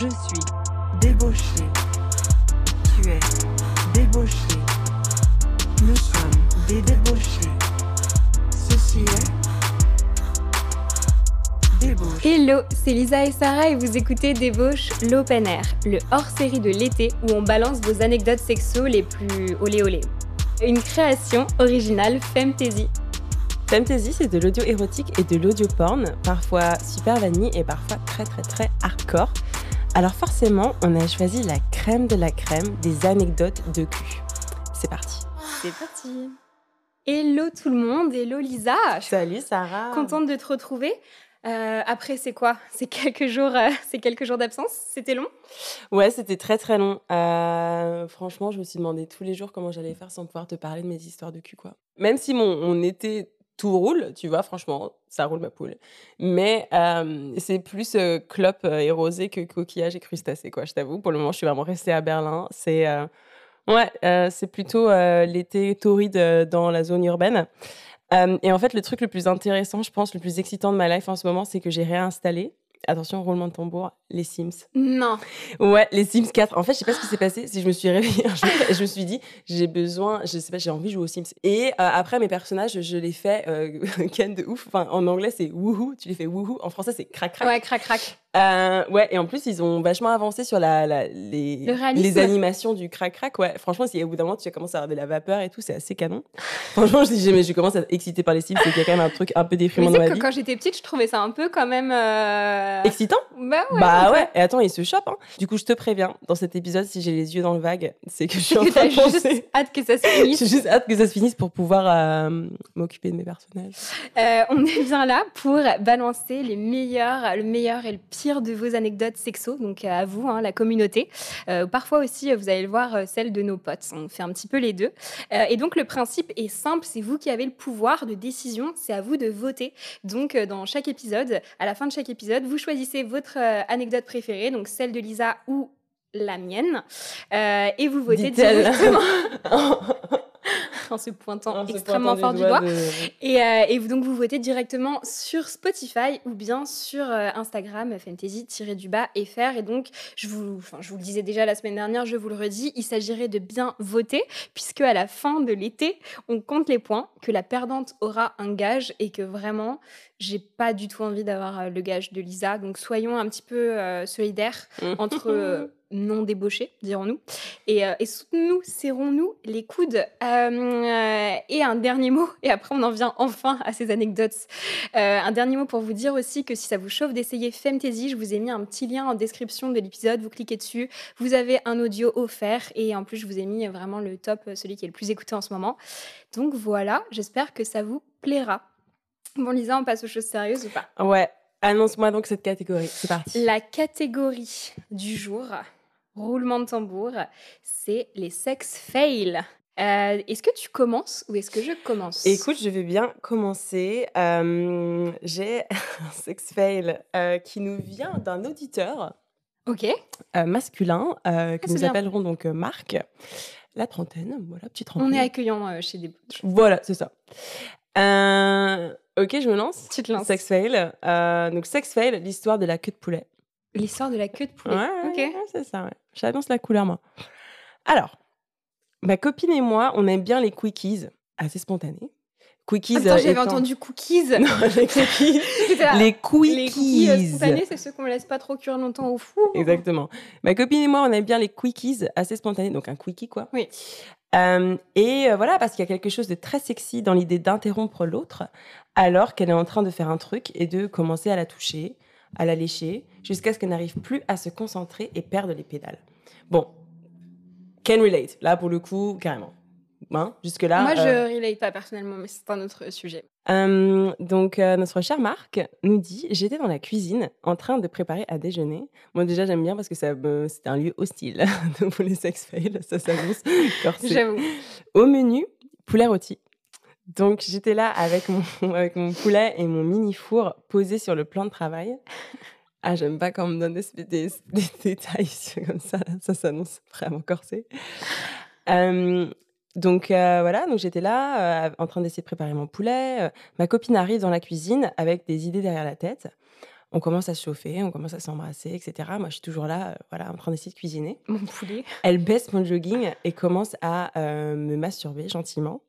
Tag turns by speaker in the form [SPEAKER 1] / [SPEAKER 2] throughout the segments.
[SPEAKER 1] Je suis débauché. Tu es débauché. Nous sommes des débauchés. Ceci est Débauche.
[SPEAKER 2] Hello, c'est Lisa et Sarah et vous écoutez Débauche l'Open Air, le hors-série de l'été où on balance vos anecdotes sexo les plus olé olé. Une création originale Femtasy.
[SPEAKER 3] Femtasy, c'est de l'audio érotique et de l'audio porn, parfois super vanille et parfois très très très hardcore. Alors forcément, on a choisi la crème de la crème des anecdotes de cul. C'est parti.
[SPEAKER 2] C'est parti. Hello tout le monde, hello Lisa.
[SPEAKER 3] Salut Sarah.
[SPEAKER 2] contente de te retrouver. Euh, après, c'est quoi? C'est quelques jours, euh, c'est quelques jours d'absence? C'était long?
[SPEAKER 3] Ouais, c'était très très long. Euh, franchement, je me suis demandé tous les jours comment j'allais faire sans pouvoir te parler de mes histoires de cul, quoi. Même si mon, mon été tout roule, tu vois, franchement, ça roule ma poule. Mais euh, c'est plus euh, clope euh, et rosé que coquillage et crustacés, quoi, je t'avoue. Pour le moment, je suis vraiment restée à Berlin. C'est euh, ouais, c'est plutôt l'été torride dans la zone urbaine. Et en fait, le truc le plus intéressant, je pense, le plus excitant de ma life en ce moment, c'est que j'ai réinstallé, attention, roulement de tambour, les Sims.
[SPEAKER 2] Non.
[SPEAKER 3] Ouais, les Sims 4. En fait, je sais pas ce qui s'est passé. Si je me suis réveillée un jour et je me suis dit, j'ai besoin, je sais pas, j'ai envie de jouer aux Sims. Et euh, après, mes personnages, je les fais euh, ken de ouf. Enfin, en anglais, c'est woohoo. Tu les fais woohoo. En français, c'est crac crac.
[SPEAKER 2] Ouais, crac crac.
[SPEAKER 3] Euh, ouais, et en plus, ils ont vachement avancé sur la, la- les, les animations du crac-crac. Ouais, franchement, si au bout d'un moment, tu commences à avoir de la vapeur et tout, c'est assez canon. franchement, je jamais, je commence à être excitée par les Sims, c'est qu'il y a quand même un truc un peu
[SPEAKER 2] Mais
[SPEAKER 3] déprimant
[SPEAKER 2] tu
[SPEAKER 3] dans ma
[SPEAKER 2] que
[SPEAKER 3] vie.
[SPEAKER 2] quand j'étais petite, je trouvais ça un peu quand même. euh,
[SPEAKER 3] Excitant?
[SPEAKER 2] Bah ouais.
[SPEAKER 3] Bah ouais, et attends, ils se chopent. Hein. Du coup, je te préviens, dans cet épisode, si j'ai les yeux dans le vague, c'est que je suis en train de penser.
[SPEAKER 2] juste hâte que ça se finisse.
[SPEAKER 3] J'ai juste hâte que ça se finisse pour pouvoir euh, m'occuper de mes personnages.
[SPEAKER 2] Euh, on est bien là pour balancer les meilleurs, le meilleur et le pire de vos anecdotes sexo, donc euh, à vous, hein, la communauté. Euh, parfois aussi, euh, vous allez le voir, celles de nos potes. On fait un petit peu les deux. Euh, et donc le principe est simple, c'est vous qui avez le pouvoir de décision, c'est à vous de voter. Donc dans chaque épisode, à la fin de chaque épisode, vous choisissez votre anecdote préférée, donc celle de Lisa ou la mienne, euh, et vous votez directement en se pointant
[SPEAKER 3] En se
[SPEAKER 2] extrêmement
[SPEAKER 3] pointant
[SPEAKER 2] fort
[SPEAKER 3] du
[SPEAKER 2] doigt.
[SPEAKER 3] de-
[SPEAKER 2] Et, euh, et donc vous votez directement sur Spotify ou bien sur euh, Instagram fantasy-du-bas FR. Et donc je vous, enfin, je vous le disais déjà la semaine dernière, je vous le redis, il s'agirait de bien voter puisque à la fin de l'été, on compte les points, que la perdante aura un gage et que vraiment j'ai pas du tout envie d'avoir euh, le gage de Lisa. Donc soyons un petit peu euh, solidaires entre euh, non débauchés, dirons-nous. Et, euh, et soutenons-nous, serrons-nous les coudes. Et un dernier mot, et après on en vient enfin à ces anecdotes. Un dernier mot pour vous dire aussi que si ça vous chauffe d'essayer Femtasy, je vous ai mis un petit lien en description de l'épisode, vous cliquez dessus, vous avez un audio offert, et en plus je vous ai mis vraiment le top, celui qui est le plus écouté en ce moment. Donc voilà, j'espère que ça vous plaira. Bon Lisa, on passe aux choses sérieuses ou pas
[SPEAKER 3] Ouais, annonce-moi donc cette catégorie. C'est parti.
[SPEAKER 2] La catégorie du jour, roulement de tambour, c'est les sex fails. Euh, est-ce que tu commences ou est-ce que je commence?
[SPEAKER 3] Écoute, je vais bien commencer. Euh, J'ai un sex fail euh, qui nous vient d'un auditeur
[SPEAKER 2] Ok.
[SPEAKER 3] euh, masculin que
[SPEAKER 2] Ah,
[SPEAKER 3] nous
[SPEAKER 2] bien.
[SPEAKER 3] appellerons donc Marc. La trentaine, voilà, petite
[SPEAKER 2] On
[SPEAKER 3] trentaine.
[SPEAKER 2] est accueillant chez des.
[SPEAKER 3] Voilà, c'est ça. Euh, ok, je me lance.
[SPEAKER 2] Tu te lances.
[SPEAKER 3] Sex fail. Euh, donc, sex fail, l'histoire de la queue de poulet.
[SPEAKER 2] L'histoire de la queue de poulet.
[SPEAKER 3] Ouais,
[SPEAKER 2] ok.
[SPEAKER 3] ouais, c'est ça, ouais. J'annonce la couleur, moi. Alors, ma copine et moi, on aime bien les quickies, assez spontanés. Quickies.
[SPEAKER 2] Attends, j'avais
[SPEAKER 3] étant-
[SPEAKER 2] entendu cookies.
[SPEAKER 3] Non, les
[SPEAKER 2] là,
[SPEAKER 3] les
[SPEAKER 2] Les
[SPEAKER 3] quickies.
[SPEAKER 2] cookies euh, spontanés, c'est ceux qu'on laisse pas trop cuire longtemps au four.
[SPEAKER 3] Exactement. Ma copine et moi, on aime bien les quickies assez spontanés, donc un quickie, quoi.
[SPEAKER 2] Oui.
[SPEAKER 3] Euh, et euh, voilà, parce qu'il y a quelque chose de très sexy dans l'idée d'interrompre l'autre alors qu'elle est en train de faire un truc et de commencer à la toucher, à la lécher, jusqu'à ce qu'elle n'arrive plus à se concentrer et perdre les pédales. Bon, can relate. Là, pour le coup, carrément. Hein, Jusque-là.
[SPEAKER 2] Moi, je
[SPEAKER 3] euh,
[SPEAKER 2] relate pas personnellement, mais c'est un autre sujet.
[SPEAKER 3] euh, donc, euh, notre cher Marc nous dit J'étais dans la cuisine en train de préparer à déjeuner. Moi, déjà, j'aime bien parce que ça, c'est un lieu hostile pour les sex fails. Ça s'annonce corsé.
[SPEAKER 2] J'avoue.
[SPEAKER 3] Au menu, poulet rôti. Donc, j'étais là avec mon, avec mon poulet et mon mini four posé sur le plan de travail. Ah, j'aime pas quand on me donne des, des- des détails comme ça. Ça s'annonce vraiment corsé. Euh, donc euh, voilà, donc j'étais là euh, en train d'essayer de préparer mon poulet. Euh, ma copine arrive dans la cuisine avec des idées derrière la tête. On commence à se chauffer, on commence à s'embrasser, etc. Moi, je suis toujours là, voilà, en train d'essayer de cuisiner.
[SPEAKER 2] Mon poulet.
[SPEAKER 3] Elle baisse mon jogging et commence à me masturber gentiment.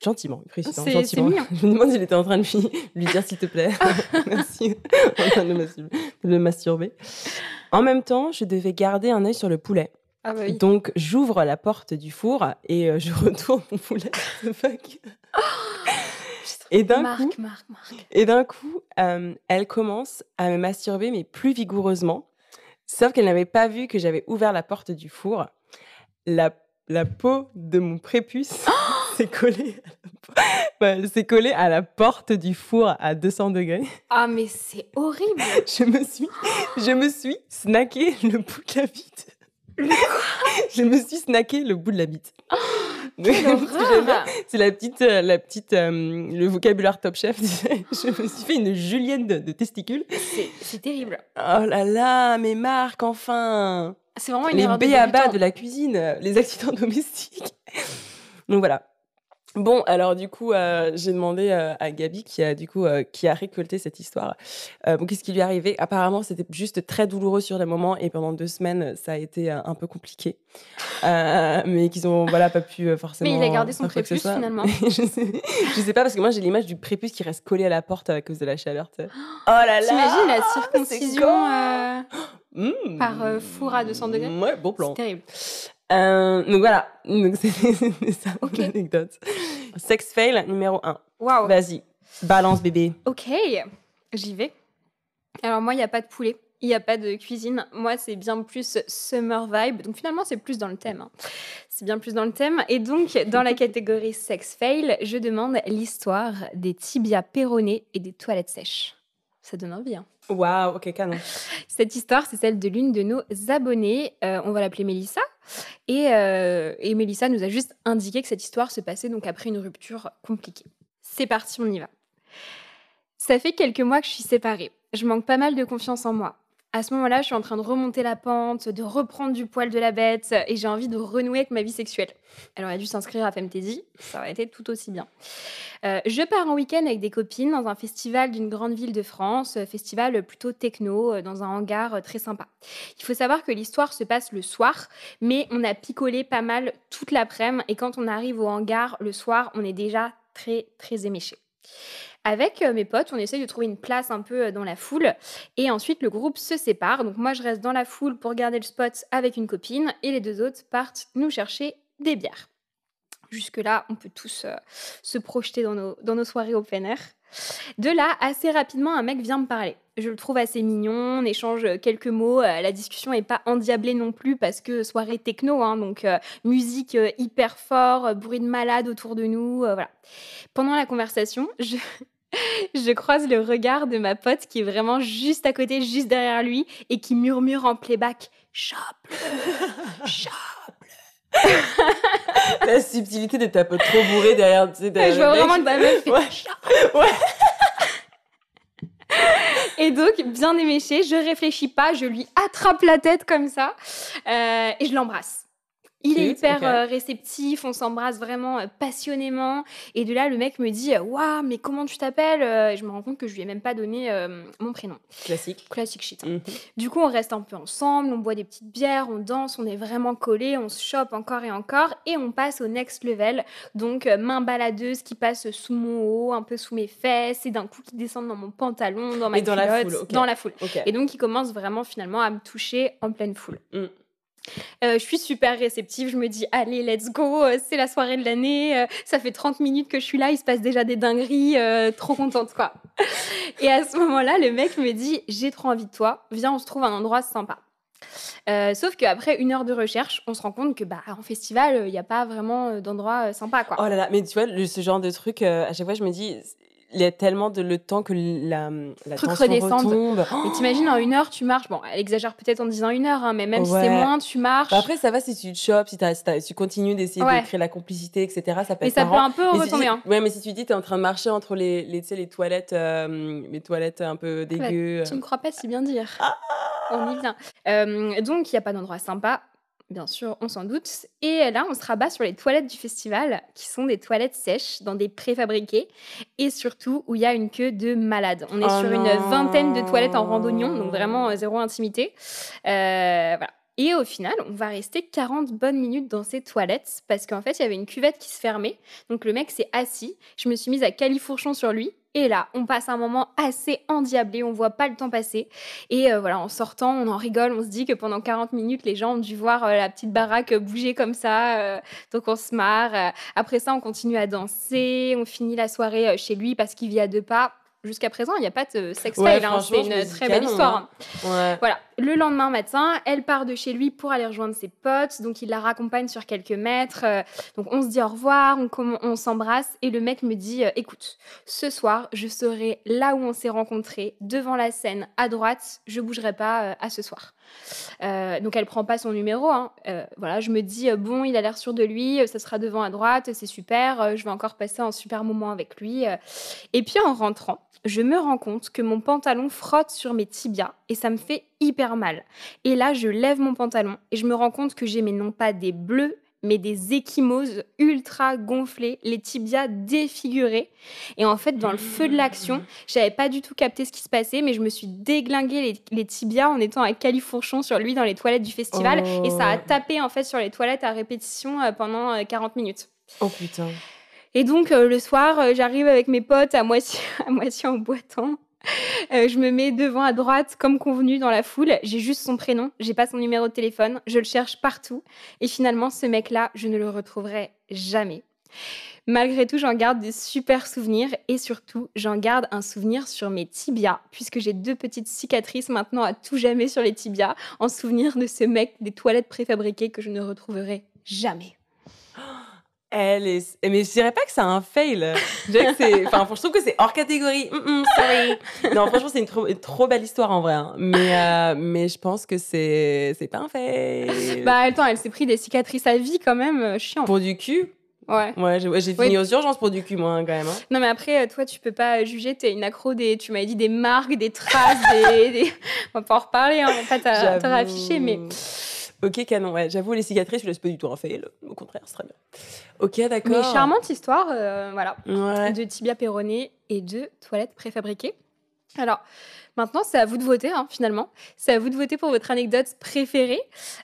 [SPEAKER 3] Gentiment, précisément, gentiment. Je me demande s'il était en train de lui, lui dire s'il te plaît. Merci. en train de le masturber. En même temps, je devais garder un œil sur le poulet.
[SPEAKER 2] Ah bah oui.
[SPEAKER 3] Donc, j'ouvre la porte du four et euh, je retourne mon poulet. Fuck Et d'un
[SPEAKER 2] Marc,
[SPEAKER 3] coup,
[SPEAKER 2] Marc, Marc.
[SPEAKER 3] et d'un coup, euh, elle commence à me masturber, mais plus vigoureusement. Sauf qu'elle n'avait pas vu que j'avais ouvert la porte du four. La, la peau de mon prépuce s'est collée, à la elle s'est collée à la porte du four à 200 degrés.
[SPEAKER 2] Ah mais c'est horrible.
[SPEAKER 3] Je me suis, je me suis snacké le bout de la bite. je me suis snacké le bout de la bite.
[SPEAKER 2] Horreur.
[SPEAKER 3] c'est la petite, euh, la petite, euh, le vocabulaire Top Chef. Je me suis fait une julienne de, de testicules.
[SPEAKER 2] C'est- terrible.
[SPEAKER 3] Oh là là, mais Marc, enfin
[SPEAKER 2] C'est vraiment une
[SPEAKER 3] Les
[SPEAKER 2] de
[SPEAKER 3] béabas de la cuisine, euh, les accidents domestiques. Donc voilà. Bon, alors du coup, euh, j'ai demandé euh, à Gabi qui a du coup euh, qui a récolté cette histoire. Bon, qu'est-ce qui lui est arrivé? Apparemment, c'était juste très douloureux sur le moment et pendant deux semaines, ça a été un peu compliqué. Mais qu'ils ont voilà pas pu forcément.
[SPEAKER 2] Mais il a gardé son prépuce, finalement.
[SPEAKER 3] je, sais, je sais pas parce que moi j'ai l'image du prépuce qui reste collé à la porte à cause de la chaleur. Oh là là
[SPEAKER 2] T'imagines la
[SPEAKER 3] c'est
[SPEAKER 2] circoncision
[SPEAKER 3] Mmh.
[SPEAKER 2] par, euh, four à 200 degrés?
[SPEAKER 3] Ouais, bon plan.
[SPEAKER 2] C'est terrible.
[SPEAKER 3] Euh, donc voilà, donc c'était ça
[SPEAKER 2] Ok.
[SPEAKER 3] mon anecdote. Sex fail numéro 1.
[SPEAKER 2] Waouh.
[SPEAKER 3] Vas-y, balance bébé.
[SPEAKER 2] Ok, j'y vais. Alors moi, il n'y a pas de poulet. Il n'y a pas de cuisine. Moi, c'est bien plus summer vibe. Donc finalement, c'est plus dans le thème. hein. C'est bien plus dans le thème. Et donc, dans la catégorie sex fail, je demande l'histoire des tibias péronés et des toilettes sèches. Ça donne envie. hein.
[SPEAKER 3] Waouh, ok, canon.
[SPEAKER 2] Cette histoire, c'est celle de l'une de nos abonnées. Euh, on va l'appeler Mélissa. Et, euh, et Mélissa nous a juste indiqué que cette histoire se passait donc après une rupture compliquée. C'est parti, on y va. Ça fait quelques mois que je suis séparée. Je manque pas mal de confiance en moi. À ce moment-là, je suis en train de remonter la pente, de reprendre du poil de la bête, et j'ai envie de renouer avec ma vie sexuelle. Elle aurait dû s'inscrire à Femtasy, ça aurait été tout aussi bien. Euh, je pars en week-end avec des copines dans un festival d'une grande ville de France, euh, festival plutôt techno, euh, dans un hangar très sympa. Il faut savoir que l'histoire se passe le soir, mais on a picolé pas mal toute l'après-midi, et quand on arrive au hangar le soir, on est déjà très, très éméché. Avec euh, mes potes, on essaye de trouver une place un peu euh, dans la foule et ensuite le groupe se sépare. Donc moi je reste dans la foule pour garder le spot avec une copine et les deux autres partent nous chercher des bières. Jusque-là, on peut tous euh, se projeter dans nos, dans nos soirées open air. De là, assez rapidement, un mec vient me parler. Je le trouve assez mignon, on échange quelques mots. la discussion n'est pas endiablée non plus parce que soirée techno, hein, donc musique hyper fort, bruit de malade autour de nous. voilà. Pendant la conversation, je, je croise le regard de ma pote qui est vraiment juste à côté, juste derrière lui et qui murmure en playback Chope-le Chope
[SPEAKER 3] La subtilité de ta pote trop bourrée derrière, tu sais, derrière
[SPEAKER 2] Je vois
[SPEAKER 3] mec.
[SPEAKER 2] vraiment que ma meuf fait
[SPEAKER 3] Ouais. Ouais.
[SPEAKER 2] Et donc, bien éméché, je réfléchis pas, je lui attrape la tête comme ça euh, et je l'embrasse. Il est hyper euh, réceptif, on s'embrasse vraiment euh, passionnément. Et de là, le mec me dit Waouh, mais comment tu t'appelles Euh, Et je me rends compte que je lui ai même pas donné euh, mon prénom.
[SPEAKER 3] Classique.
[SPEAKER 2] Classique shit. hein.
[SPEAKER 3] Mhm.
[SPEAKER 2] Du coup, on reste un peu ensemble, on boit des petites bières, on danse, on est vraiment collés, on se chope encore et encore, et on passe au next level. Donc, euh, main baladeuse qui passe sous mon haut, un peu sous mes fesses, et d'un coup qui descendent dans mon pantalon, dans ma
[SPEAKER 3] Et dans la
[SPEAKER 2] culotte,
[SPEAKER 3] foule,
[SPEAKER 2] dans la foule. Et donc, il commence vraiment finalement à me toucher en pleine foule.
[SPEAKER 3] Mm.
[SPEAKER 2] Euh, je suis super réceptive, je me dis allez let's go, euh, c'est la soirée de l'année, euh, ça fait 30 minutes que je suis là, il se passe déjà des dingueries, trop contente quoi. Et à ce moment-là, le mec me dit j'ai trop envie de toi, viens on se trouve un endroit sympa. Euh, sauf qu'après une heure de recherche, on se rend compte que bah en festival, il n'y a pas vraiment d'endroit sympa quoi.
[SPEAKER 3] Oh là là, mais tu vois, ce genre de truc, à chaque fois, je me dis, il y a tellement de le temps que la, la
[SPEAKER 2] Truc
[SPEAKER 3] retombe.
[SPEAKER 2] Et t'imagines en une heure tu marches, bon elle exagère peut-être en disant une heure, hein, mais même si c'est
[SPEAKER 3] Ouais.
[SPEAKER 2] moins tu marches.
[SPEAKER 3] Bah après, ça va si tu te chopes, si, si si tu continues d'essayer
[SPEAKER 2] Ouais.
[SPEAKER 3] de créer la complicité, etc. Ça peut
[SPEAKER 2] mais
[SPEAKER 3] être
[SPEAKER 2] ça peut
[SPEAKER 3] marrant.
[SPEAKER 2] un peu
[SPEAKER 3] Mais si
[SPEAKER 2] retomber.
[SPEAKER 3] dis-
[SPEAKER 2] hein.
[SPEAKER 3] Ouais, mais si tu dis t'es en train de marcher entre les, les, les toilettes, euh, les toilettes un peu dégueu.
[SPEAKER 2] Tu ne crois pas si bien dire. On y vient. Euh, donc, il n'y a pas d'endroit sympa. Bien sûr, on s'en doute. Et là, on se rabat sur les toilettes du festival, qui sont des toilettes sèches, dans des préfabriqués, et surtout où il y a une queue de malade. On est
[SPEAKER 3] Oh
[SPEAKER 2] sur une vingtaine de toilettes en randonnion, donc vraiment euh, zéro intimité. Euh, voilà. Et au final, on va rester 40 bonnes minutes dans ces toilettes parce qu'en fait, il y avait une cuvette qui se fermait. Donc le mec s'est assis. Je me suis mise à califourchon sur lui. Et là, on passe un moment assez endiablé. On voit pas le temps passer. Et euh, voilà, en sortant, on en rigole. On se dit que pendant 40 minutes, les gens ont dû voir euh, la petite baraque bouger comme ça. euh, donc on se marre. Après ça, on continue à danser. On finit la soirée chez lui parce qu'il vit à deux pas. Jusqu'à présent, il n'y a pas de sextoy.
[SPEAKER 3] Ouais,
[SPEAKER 2] hein. C'est une très belle histoire.
[SPEAKER 3] hein. Ouais.
[SPEAKER 2] Voilà, le lendemain matin, elle part de chez lui pour aller rejoindre ses potes, donc il la raccompagne sur quelques mètres. euh, donc on se dit au revoir, on s'embrasse et le mec me dit euh, écoute, ce soir, je serai là où on s'est rencontrés, devant la scène à droite, je bougerai pas euh, à ce soir. Euh, donc elle prend pas son numéro. hein. Euh, voilà, je me dis euh, bon, il a l'air sûr de lui, ça sera devant à droite, c'est super. je vais encore passer un super moment avec lui. Et puis en rentrant, je me rends compte que mon pantalon frotte sur mes tibias et ça me fait hyper mal. Et là, je lève mon pantalon et je me rends compte que j'ai mais non pas des bleus, mais des échymoses ultra gonflées, les tibias défigurés. Et en fait, dans le feu de l'action, j'avais pas du tout capté ce qui se passait, mais je me suis déglingué les, les tibias en étant à califourchon sur lui dans les toilettes du festival. Et ça a
[SPEAKER 3] Oh.
[SPEAKER 2] tapé en fait sur les toilettes à répétition euh, pendant euh, 40 minutes.
[SPEAKER 3] Oh putain.
[SPEAKER 2] Et donc, euh, le soir, euh, j'arrive avec mes potes à moitié, à moitié en boitant. Euh, je me mets devant à droite, comme convenu, dans la foule. J'ai juste son prénom, j'ai pas son numéro de téléphone. Je le cherche partout. Et finalement, ce mec-là, je ne le retrouverai jamais. Malgré tout, j'en garde des super souvenirs et surtout, j'en garde un souvenir sur mes tibias, puisque j'ai deux petites cicatrices maintenant à tout jamais sur les tibias, en souvenir de ce mec des toilettes préfabriquées que je ne retrouverai jamais.
[SPEAKER 3] Elle est... Mais je dirais pas que c'est un fail. Je dirais que c'est... Enfin, je trouve que c'est hors catégorie. Mm, mm, sorry. Non, franchement, c'est une trop, une trop belle histoire en vrai. hein. Mais, euh, mais je pense que c'est, c'est pas un fail.
[SPEAKER 2] Bah attends, elle s'est pris des cicatrices à vie quand même, euh, chiant.
[SPEAKER 3] Pour du cul?
[SPEAKER 2] Ouais.
[SPEAKER 3] Ouais, j'ai, ouais, j'ai
[SPEAKER 2] Oui.
[SPEAKER 3] fini aux urgences pour du cul, moi, hein, quand même. hein.
[SPEAKER 2] Non mais après, euh, toi, tu peux pas juger, t'es une accro des, tu m'avais dit des marques, des traces, des, des- On va pas en reparler, hein, on va pas t'a-
[SPEAKER 3] J'avoue.
[SPEAKER 2] mais...
[SPEAKER 3] Ok, canon, ouais. J'avoue, les cicatrices, je laisse pas du tout un fail. Au contraire, c'est très bien. Ok, d'accord.
[SPEAKER 2] Mais charmante histoire, euh, voilà,
[SPEAKER 3] Ouais.
[SPEAKER 2] de tibia péroné et de toilettes préfabriquées. Alors, maintenant, c'est à vous de voter, hein, finalement. C'est à vous de voter pour votre anecdote préférée.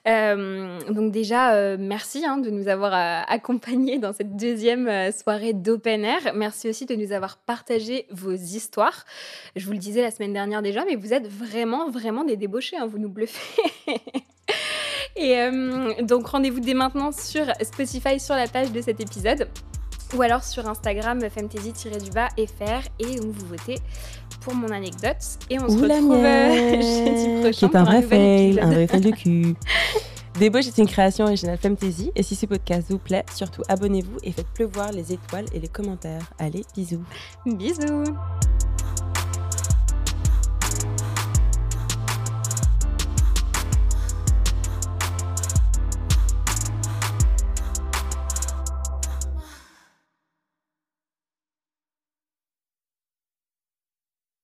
[SPEAKER 2] Euh, donc déjà, euh, merci hein, de nous avoir euh, accompagnés dans cette deuxième soirée d'open air. Merci aussi de nous avoir partagé vos histoires. Je vous le disais la semaine dernière déjà, mais vous êtes vraiment, vraiment des débauchés. hein, vous nous bluffez. Et euh, donc rendez-vous dès maintenant sur Spotify sur la page de cet épisode ou alors sur Instagram femtasy-du-bas fr et où vous votez pour mon anecdote et on se retrouve euh,
[SPEAKER 3] mienne,
[SPEAKER 2] jeudi prochain
[SPEAKER 3] qui est un vrai fail, un vrai fail de cul. Débauche est une création originale Fantasy. Et si ce podcast vous plaît, surtout abonnez-vous et faites pleuvoir les étoiles et les commentaires. Allez, bisous.
[SPEAKER 2] Bisous